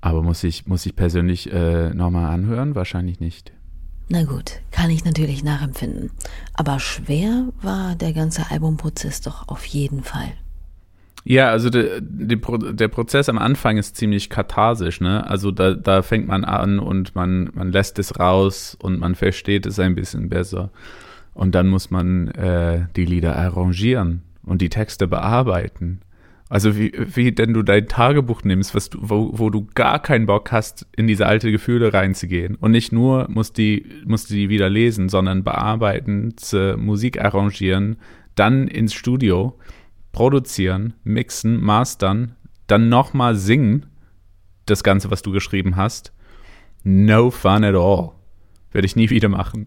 Aber muss ich, muss ich persönlich äh, nochmal anhören? Wahrscheinlich nicht.
Na gut, kann ich natürlich nachempfinden. Aber schwer war der ganze Albumprozess doch auf jeden Fall.
Ja, also de, de, der Prozess am Anfang ist ziemlich katharsisch, ne? Also da, da fängt man an und man, man lässt es raus und man versteht es ein bisschen besser. Und dann muss man äh, die Lieder arrangieren und die Texte bearbeiten. Also wie, wie denn du dein Tagebuch nimmst, was du, wo, wo du gar keinen Bock hast, in diese alte Gefühle reinzugehen. Und nicht nur musst die, musst die wieder lesen, sondern bearbeiten, Musik arrangieren, dann ins Studio produzieren, mixen, mastern, dann nochmal singen, das Ganze, was du geschrieben hast. No fun at all. Werde ich nie wieder machen.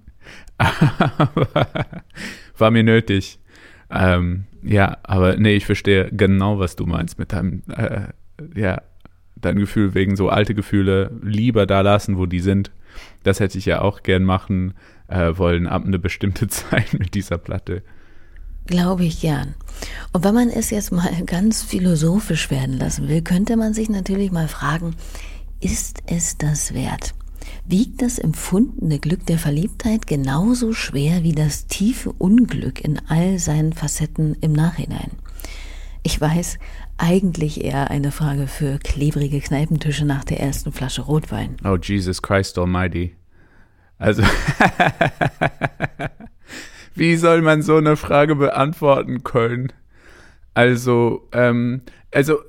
war mir nötig. Ähm, ja, aber nee, ich verstehe genau, was du meinst mit deinem, äh, ja, dein Gefühl wegen so alte Gefühle lieber da lassen, wo die sind. Das hätte ich ja auch gern machen äh, wollen ab eine bestimmte Zeit mit dieser Platte.
Glaube ich gern. Und wenn man es jetzt mal ganz philosophisch werden lassen will, könnte man sich natürlich mal fragen, ist es das wert? Wiegt das empfundene Glück der Verliebtheit genauso schwer wie das tiefe Unglück in all seinen Facetten im Nachhinein? Ich weiß, eigentlich eher eine Frage für klebrige Kneipentische nach der ersten Flasche Rotwein.
Oh, Jesus Christ Almighty. Also, wie soll man so eine Frage beantworten können? Also, ähm, also,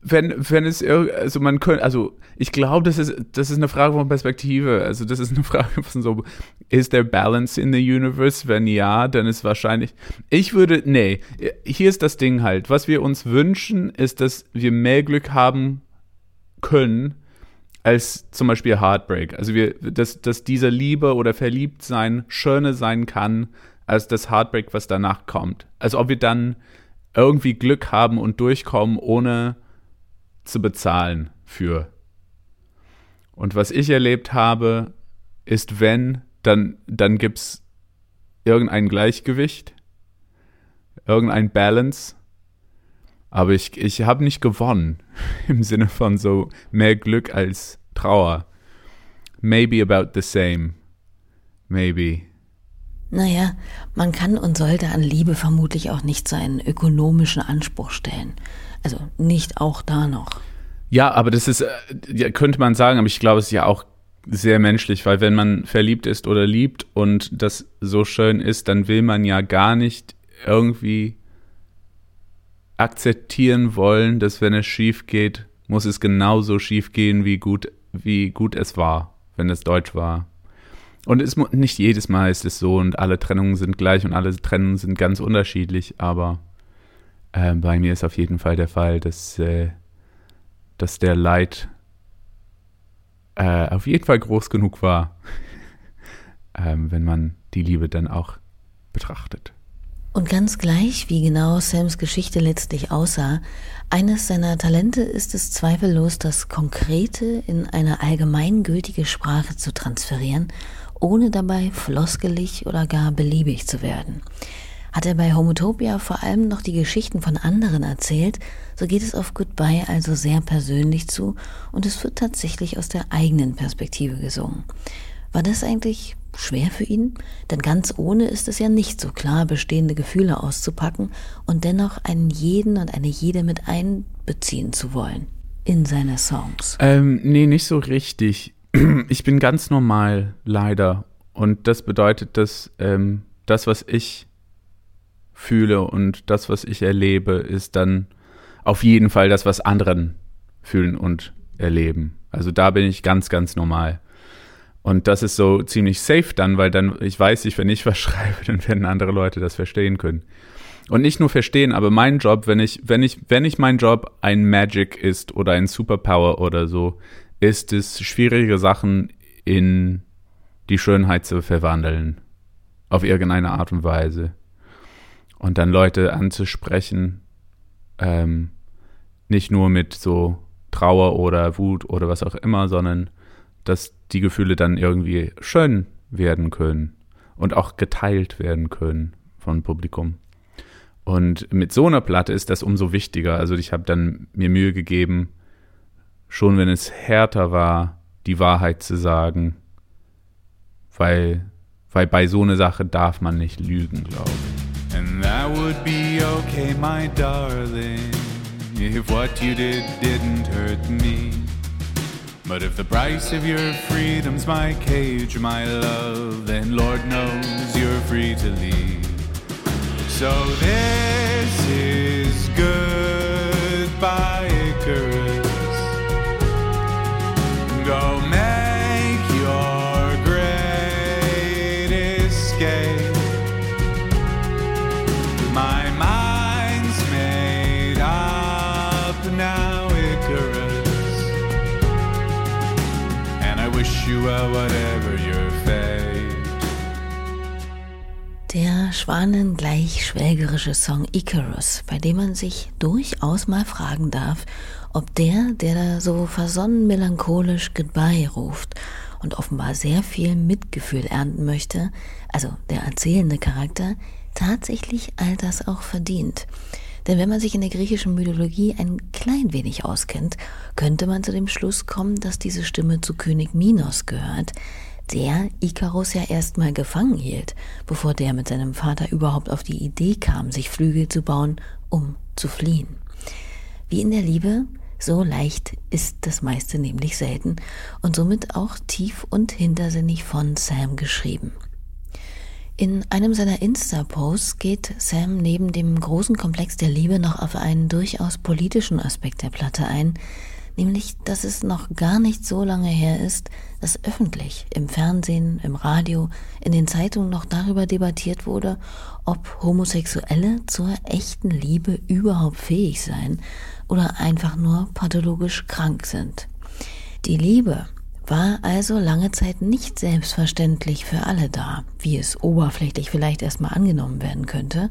wenn, wenn es, also man könnte, also ich glaube, das ist, das ist eine Frage von Perspektive. Also das ist eine Frage von so, ist there balance in the universe? Wenn ja, dann ist wahrscheinlich, ich würde, nee, hier ist das Ding halt. Was wir uns wünschen, ist, dass wir mehr Glück haben können, als zum Beispiel Heartbreak. Also wir, dass, dass dieser Liebe oder Verliebtsein schöner sein kann, als das Heartbreak, was danach kommt. Also ob wir dann irgendwie Glück haben und durchkommen, ohne zu bezahlen für. Und was ich erlebt habe, ist, wenn, dann, dann gibt es irgendein Gleichgewicht, irgendein Balance. Aber ich, ich habe nicht gewonnen im Sinne von so mehr Glück als Trauer. Maybe about the same. Maybe.
Naja, man kann und sollte an Liebe vermutlich auch nicht so einen ökonomischen Anspruch stellen. Also nicht auch da noch.
Ja, aber das ist, äh, könnte man sagen, aber ich glaube, es ist ja auch sehr menschlich, weil wenn man verliebt ist oder liebt und das so schön ist, dann will man ja gar nicht irgendwie akzeptieren wollen, dass wenn es schief geht, muss es genauso schief gehen, wie gut, wie gut es war, wenn es deutsch war. Und es, nicht jedes Mal ist es so und alle Trennungen sind gleich und alle Trennungen sind ganz unterschiedlich, aber äh, bei mir ist auf jeden Fall der Fall, dass, äh, dass der Leid äh, auf jeden Fall groß genug war, ähm, wenn man die Liebe dann auch betrachtet.
Und ganz gleich, wie genau Sams Geschichte letztlich aussah, eines seiner Talente ist es zweifellos, das Konkrete in eine allgemeingültige Sprache zu transferieren, ohne dabei floskelig oder gar beliebig zu werden. Hat er bei Homotopia vor allem noch die Geschichten von anderen erzählt, so geht es auf Goodbye also sehr persönlich zu und es wird tatsächlich aus der eigenen Perspektive gesungen. War das eigentlich schwer für ihn? Denn ganz ohne ist es ja nicht so klar, bestehende Gefühle auszupacken und dennoch einen jeden und eine jede mit einbeziehen zu wollen in seine Songs.
Ähm, nee, nicht so richtig. Ich bin ganz normal, leider. Und das bedeutet, dass ähm, das, was ich fühle und das, was ich erlebe, ist dann auf jeden Fall das, was anderen fühlen und erleben. Also da bin ich ganz, ganz normal. Und das ist so ziemlich safe dann, weil dann, ich weiß nicht, wenn ich was schreibe, dann werden andere Leute das verstehen können. Und nicht nur verstehen, aber mein Job, wenn ich, wenn ich, wenn ich mein Job ein Magic ist oder ein Superpower oder so, ist es schwierige Sachen in die Schönheit zu verwandeln. Auf irgendeine Art und Weise. Und dann Leute anzusprechen, ähm, nicht nur mit so Trauer oder Wut oder was auch immer, sondern dass die Gefühle dann irgendwie schön werden können und auch geteilt werden können vom Publikum. Und mit so einer Platte ist das umso wichtiger. Also ich habe dann mir Mühe gegeben, schon wenn es härter war, die Wahrheit zu sagen, weil, weil bei so einer Sache darf man nicht lügen, glaube ich.
And that would be okay, my darling, if what you did didn't hurt me. But if the price of your freedom's my cage, my love, then Lord knows you're free to leave. So this is goodbye, Icarus. Go make your great escape. My mind's made up now, Icarus. And I wish you well,
Schwanengleich schwelgerische Song Icarus, bei dem man sich durchaus mal fragen darf, ob der, der da so versonnen melancholisch Goodbye ruft und offenbar sehr viel Mitgefühl ernten möchte, also der erzählende Charakter, tatsächlich all das auch verdient. Denn wenn man sich in der griechischen Mythologie ein klein wenig auskennt, könnte man zu dem Schluss kommen, dass diese Stimme zu König Minos gehört, der Ikarus ja erstmal gefangen hielt, bevor der mit seinem Vater überhaupt auf die Idee kam, sich Flügel zu bauen, um zu fliehen. Wie in der Liebe, so leicht ist das meiste nämlich selten und somit auch tief und hintersinnig von Sam geschrieben. In einem seiner Insta-Posts geht Sam neben dem großen Komplex der Liebe noch auf einen durchaus politischen Aspekt der Platte ein, nämlich dass es noch gar nicht so lange her ist, dass öffentlich im Fernsehen, im Radio, in den Zeitungen noch darüber debattiert wurde, ob Homosexuelle zur echten Liebe überhaupt fähig seien oder einfach nur pathologisch krank sind. Die Liebe war also lange Zeit nicht selbstverständlich für alle da, wie es oberflächlich vielleicht erstmal angenommen werden könnte,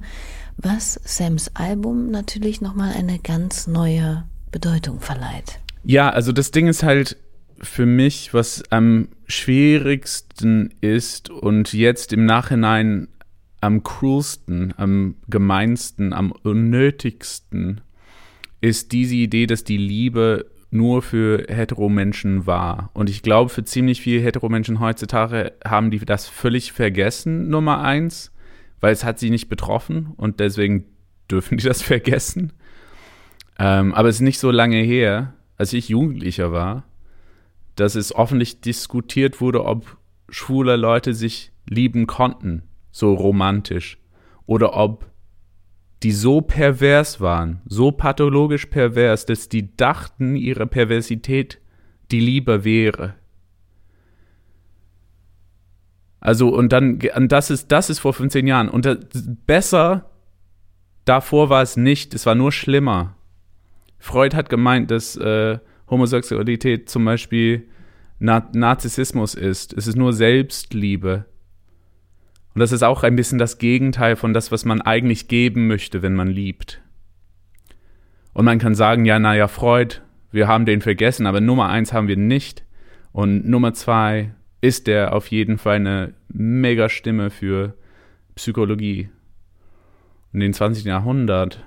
was Sams Album natürlich nochmal eine ganz neue Bedeutung verleiht.
Ja, also das Ding ist halt für mich, was am schwierigsten ist und jetzt im Nachhinein am cruelsten, am gemeinsten, am unnötigsten, ist diese Idee, dass die Liebe nur für Heteromenschen war. Und ich glaube, für ziemlich viele Heteromenschen heutzutage haben die das völlig vergessen, Nummer eins, weil es hat sie nicht betroffen und deswegen dürfen die das vergessen. Ähm, aber es ist nicht so lange her, als ich Jugendlicher war, dass es offentlich diskutiert wurde, ob schwule Leute sich lieben konnten, so romantisch, oder ob die so pervers waren, so pathologisch pervers, dass die dachten, ihre Perversität die Liebe wäre. Also, und dann, und das ist, das ist vor 15 Jahren. Und das, besser davor war es nicht, es war nur schlimmer. Freud hat gemeint, dass äh, Homosexualität zum Beispiel Na Narzissmus ist. Es ist nur Selbstliebe. Und das ist auch ein bisschen das Gegenteil von das, was man eigentlich geben möchte, wenn man liebt. Und man kann sagen, ja, naja, Freud, wir haben den vergessen, aber Nummer eins haben wir nicht. Und Nummer zwei ist der auf jeden Fall eine mega Stimme für Psychologie in den 20. Jahrhundert.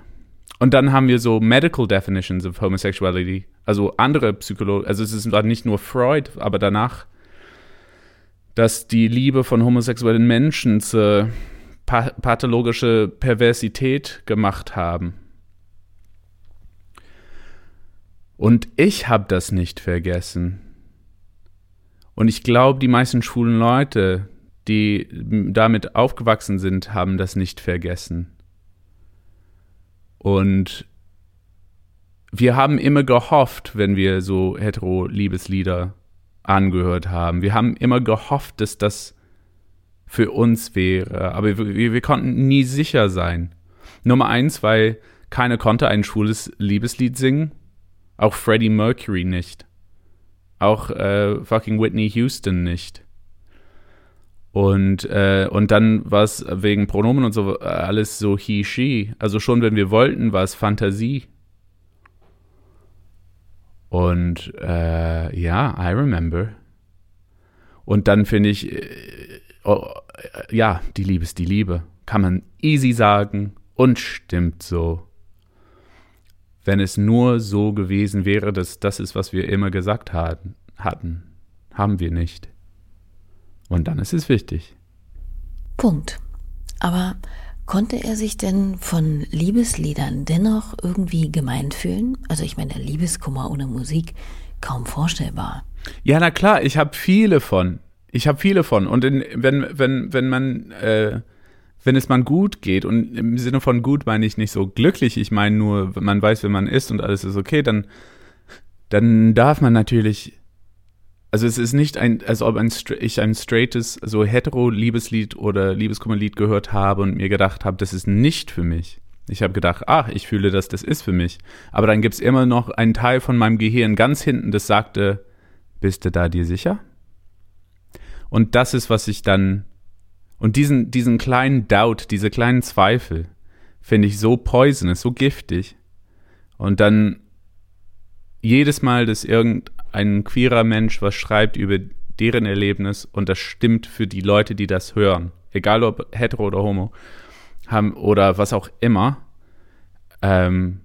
Und dann haben wir so Medical Definitions of Homosexuality, also andere Psychologen, also es ist nicht nur Freud, aber danach dass die Liebe von homosexuellen Menschen zur pathologische Perversität gemacht haben. Und ich habe das nicht vergessen. Und ich glaube, die meisten schwulen Leute, die damit aufgewachsen sind, haben das nicht vergessen. Und wir haben immer gehofft, wenn wir so hetero-Liebeslieder angehört haben. Wir haben immer gehofft, dass das für uns wäre, aber wir, wir konnten nie sicher sein. Nummer eins, weil keiner konnte ein schwules Liebeslied singen, auch Freddie Mercury nicht, auch äh, fucking Whitney Houston nicht. Und, äh, und dann war es wegen Pronomen und so alles so he, she. Also schon wenn wir wollten, war es Fantasie. Und äh, ja, I remember. Und dann finde ich, äh, oh, äh, ja, die Liebe ist die Liebe. Kann man easy sagen und stimmt so. Wenn es nur so gewesen wäre, dass das ist, was wir immer gesagt hatten, hatten, haben wir nicht. Und dann ist es wichtig.
Punkt. Aber Konnte er sich denn von Liebesliedern dennoch irgendwie gemeint fühlen? Also ich meine, Liebeskummer ohne Musik, kaum vorstellbar.
Ja, na klar, ich habe viele von. Ich habe viele von. Und in, wenn, wenn, wenn man, äh, wenn es man gut geht, und im Sinne von gut meine ich nicht so glücklich, ich meine nur, wenn man weiß, wer man ist und alles ist okay, dann, dann darf man natürlich also es ist nicht ein, als ob ein, ich ein straightes, so hetero-Liebeslied oder Liebeskummerlied gehört habe und mir gedacht habe, das ist nicht für mich. Ich habe gedacht, ach, ich fühle das, das ist für mich. Aber dann gibt es immer noch einen Teil von meinem Gehirn ganz hinten, das sagte, bist du da dir sicher? Und das ist, was ich dann Und diesen, diesen kleinen Doubt, diese kleinen Zweifel, finde ich so poisonous, so giftig. Und dann jedes Mal, dass irgendein queerer Mensch was schreibt über deren Erlebnis und das stimmt für die Leute, die das hören, egal ob hetero oder homo, haben oder was auch immer, ähm,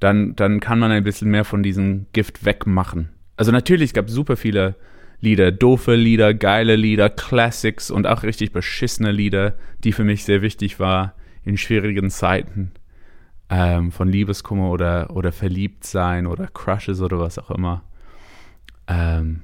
dann, dann kann man ein bisschen mehr von diesem Gift wegmachen. Also natürlich, es gab super viele Lieder, doofe Lieder, geile Lieder, Classics und auch richtig beschissene Lieder, die für mich sehr wichtig war in schwierigen Zeiten ähm, von Liebeskummer oder, oder Verliebtsein oder Crushes oder was auch immer. Ähm,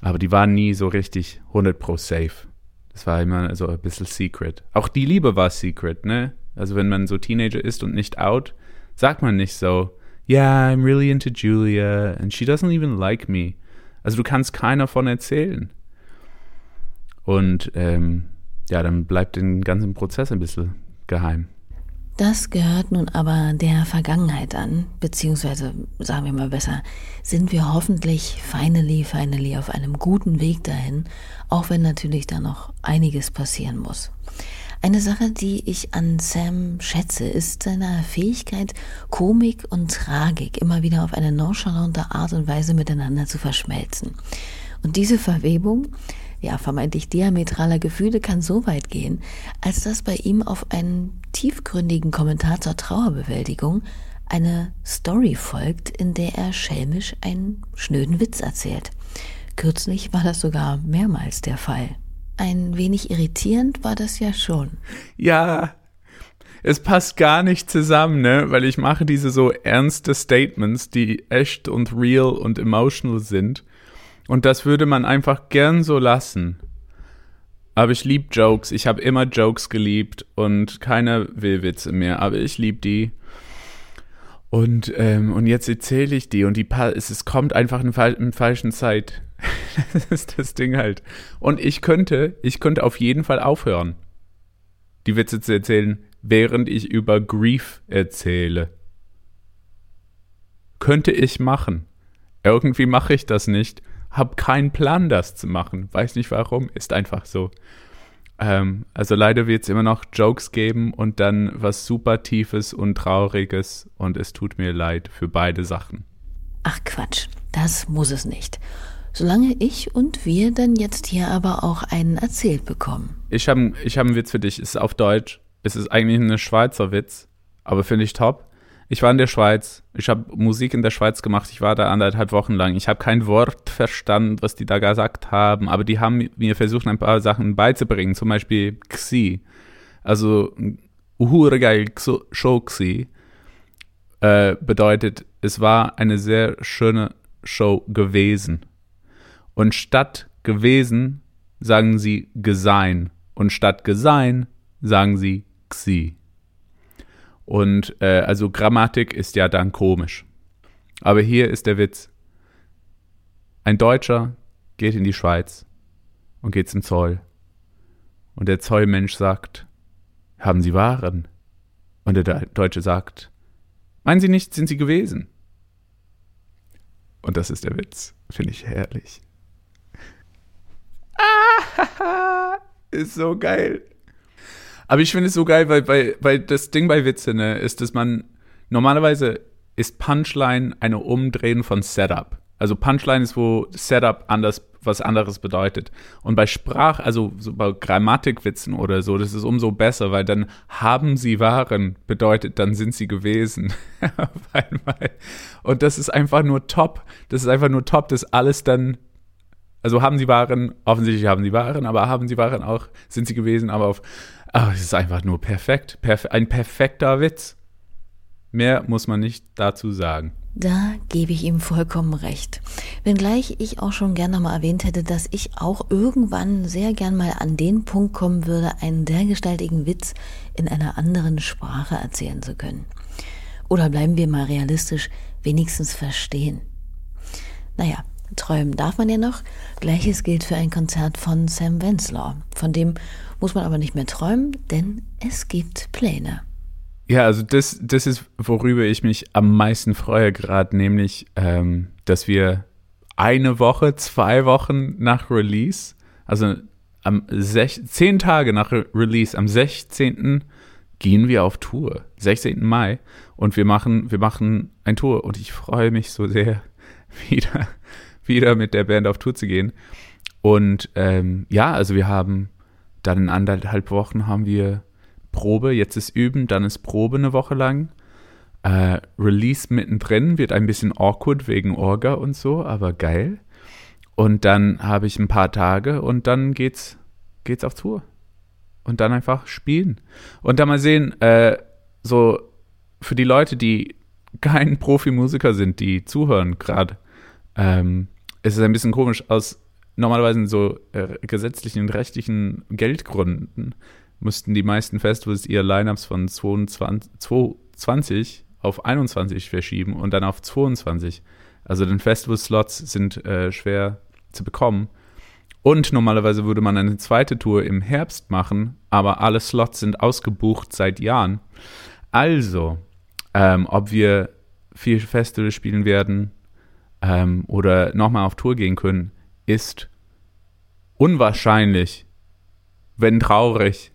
aber die waren nie so richtig 100% safe. Das war immer so ein bisschen secret. Auch die Liebe war secret, ne? Also wenn man so Teenager ist und nicht out, sagt man nicht so, yeah, I'm really into Julia and she doesn't even like me. Also du kannst keiner von erzählen. Und ähm, ja, dann bleibt den ganzen Prozess ein bisschen geheim.
Das gehört nun aber der Vergangenheit an, beziehungsweise sagen wir mal besser, sind wir hoffentlich finally, finally auf einem guten Weg dahin, auch wenn natürlich da noch einiges passieren muss. Eine Sache, die ich an Sam schätze, ist seine Fähigkeit, Komik und Tragik immer wieder auf eine nonchalante Art und Weise miteinander zu verschmelzen. Und diese Verwebung, ja, vermeintlich diametraler Gefühle kann so weit gehen, als dass bei ihm auf einen tiefgründigen Kommentar zur Trauerbewältigung eine Story folgt, in der er schelmisch einen schnöden Witz erzählt. Kürzlich war das sogar mehrmals der Fall. Ein wenig irritierend war das ja schon.
Ja, es passt gar nicht zusammen, ne? Weil ich mache diese so ernste Statements, die echt und real und emotional sind. Und das würde man einfach gern so lassen. Aber ich liebe Jokes. Ich habe immer Jokes geliebt und keine Willwitze mehr, aber ich liebe die. Und, ähm, und jetzt erzähle ich die und die es, es kommt einfach in, in falschen Zeit. das ist das Ding halt. Und ich könnte, ich könnte auf jeden Fall aufhören, die Witze zu erzählen, während ich über Grief erzähle. Könnte ich machen. Irgendwie mache ich das nicht. Hab keinen Plan, das zu machen. Weiß nicht warum. Ist einfach so. Ähm, also leider wird es immer noch Jokes geben und dann was super Tiefes und Trauriges und es tut mir leid für beide Sachen.
Ach Quatsch, das muss es nicht. Solange ich und wir dann jetzt hier aber auch einen erzählt bekommen.
Ich habe ich hab einen Witz für dich. Es ist auf Deutsch. Es ist eigentlich ein Schweizer Witz, aber finde ich top. Ich war in der Schweiz. Ich habe Musik in der Schweiz gemacht. Ich war da anderthalb Wochen lang. Ich habe kein Wort verstanden, was die da gesagt haben, aber die haben mir versucht, ein paar Sachen beizubringen. Zum Beispiel Xi. Also Uhure geil Show Xi. Äh, bedeutet, es war eine sehr schöne Show gewesen. Und statt gewesen sagen sie gesein. Und statt gesein sagen sie Xi. Und äh, also Grammatik ist ja dann komisch. Aber hier ist der Witz. Ein Deutscher geht in die Schweiz und geht zum Zoll. Und der Zollmensch sagt, haben Sie Waren? Und der Deutsche sagt, meinen Sie nicht, sind Sie gewesen? Und das ist der Witz. Finde ich herrlich. Ah, ist so geil. Aber ich finde es so geil, weil, weil, weil das Ding bei Witze ne, ist, dass man normalerweise ist Punchline eine Umdrehen von Setup. Also Punchline ist, wo Setup anders was anderes bedeutet. Und bei Sprach, also so bei Grammatikwitzen oder so, das ist umso besser, weil dann haben sie waren bedeutet, dann sind sie gewesen. Und das ist einfach nur top. Das ist einfach nur top, dass alles dann also haben sie waren, offensichtlich haben sie waren, aber haben sie waren auch, sind sie gewesen, aber auf Ach, es ist einfach nur perfekt. Perf ein perfekter Witz. Mehr muss man nicht dazu sagen.
Da gebe ich ihm vollkommen recht. Wenngleich ich auch schon gerne mal erwähnt hätte, dass ich auch irgendwann sehr gern mal an den Punkt kommen würde, einen dergestaltigen Witz in einer anderen Sprache erzählen zu können. Oder bleiben wir mal realistisch, wenigstens verstehen. Naja, träumen darf man ja noch. Gleiches gilt für ein Konzert von Sam Wenslaw, von dem muss man aber nicht mehr träumen, denn es gibt Pläne.
Ja, also das, das ist, worüber ich mich am meisten freue gerade, nämlich, ähm, dass wir eine Woche, zwei Wochen nach Release, also am sech, zehn Tage nach Re Release, am 16. gehen wir auf Tour. 16. Mai. Und wir machen, wir machen ein Tour. Und ich freue mich so sehr, wieder, wieder mit der Band auf Tour zu gehen. Und ähm, ja, also wir haben dann in anderthalb Wochen haben wir Probe, jetzt ist Üben, dann ist Probe eine Woche lang. Äh, Release mittendrin wird ein bisschen awkward wegen Orga und so, aber geil. Und dann habe ich ein paar Tage und dann geht's, geht's auf Tour. Und dann einfach spielen. Und dann mal sehen, äh, so für die Leute, die kein Profimusiker sind, die zuhören gerade, ähm, ist es ein bisschen komisch. Aus normalerweise so äh, gesetzlichen und rechtlichen Geldgründen mussten die meisten Festivals ihre Lineups von 22, 20 auf 21 verschieben und dann auf 22. Also den Festival-Slots sind äh, schwer zu bekommen. Und normalerweise würde man eine zweite Tour im Herbst machen, aber alle Slots sind ausgebucht seit Jahren. Also, ähm, ob wir vier Festivals spielen werden ähm, oder nochmal auf Tour gehen können, ist unwahrscheinlich, wenn traurig.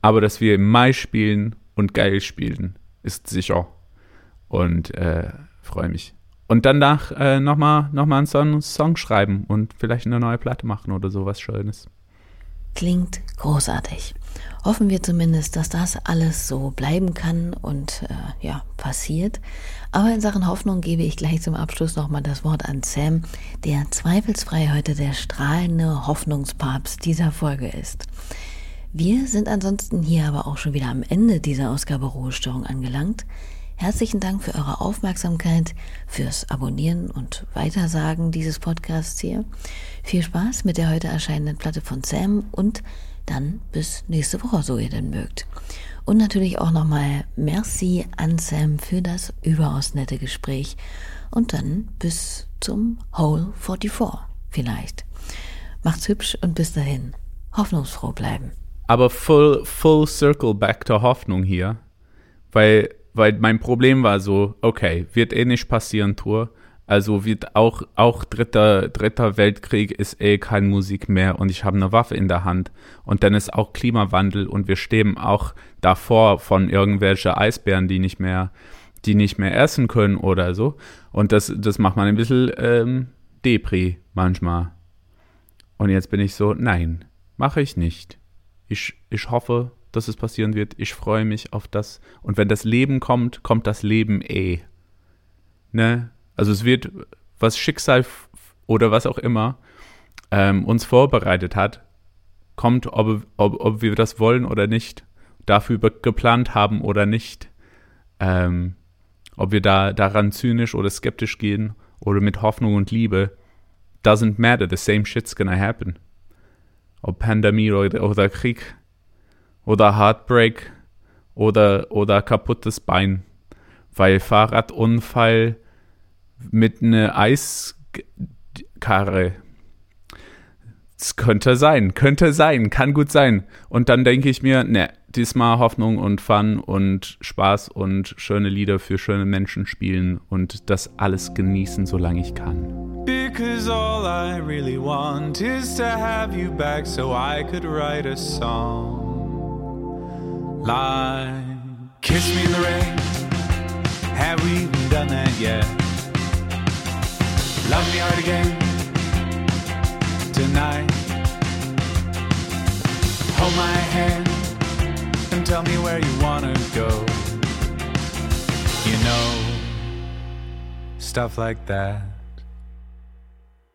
Aber dass wir im Mai spielen und geil spielen, ist sicher. Und äh, freue mich. Und danach äh, nochmal noch mal einen Song, Song schreiben und vielleicht eine neue Platte machen oder sowas Schönes.
Klingt großartig. Hoffen wir zumindest, dass das alles so bleiben kann und äh, ja, passiert. Aber in Sachen Hoffnung gebe ich gleich zum Abschluss nochmal das Wort an Sam, der zweifelsfrei heute der strahlende Hoffnungspapst dieser Folge ist. Wir sind ansonsten hier aber auch schon wieder am Ende dieser Ausgabe Ruhestörung angelangt. Herzlichen Dank für eure Aufmerksamkeit, fürs Abonnieren und Weitersagen dieses Podcasts hier. Viel Spaß mit der heute erscheinenden Platte von Sam und dann bis nächste Woche, so ihr denn mögt. Und natürlich auch nochmal Merci an Sam für das überaus nette Gespräch und dann bis zum Hole 44 vielleicht. Macht's hübsch und bis dahin hoffnungsfroh bleiben.
Aber full, full circle back to Hoffnung hier, weil weil mein Problem war so, okay, wird eh nicht passieren, Tour. Also wird auch, auch dritter, dritter Weltkrieg ist eh kein Musik mehr und ich habe eine Waffe in der Hand. Und dann ist auch Klimawandel und wir stehen auch davor von irgendwelche Eisbären, die nicht mehr, die nicht mehr essen können oder so. Und das, das macht man ein bisschen ähm, Depri manchmal. Und jetzt bin ich so, nein, mache ich nicht. Ich, ich hoffe, dass es passieren wird. Ich freue mich auf das. Und wenn das Leben kommt, kommt das Leben eh. Ne? Also es wird, was Schicksal oder was auch immer ähm, uns vorbereitet hat, kommt, ob, ob, ob wir das wollen oder nicht, dafür geplant haben oder nicht. Ähm, ob wir da daran zynisch oder skeptisch gehen oder mit Hoffnung und Liebe, doesn't matter, the same shit's gonna happen. Ob Pandemie oder, oder Krieg, oder Heartbreak oder, oder kaputtes Bein. Weil Fahrradunfall mit einer Eiskarre. Es könnte sein, könnte sein, kann gut sein. Und dann denke ich mir, ne, diesmal Hoffnung und Fun und Spaß und schöne Lieder für schöne Menschen spielen und das alles genießen, solange ich kann.
Because all I really want is to have you back so I could write a song. line. Kiss me in the rain. Have we even done that yet? Love me hard again tonight. Hold my hand and tell me where you wanna go. You know, stuff like that.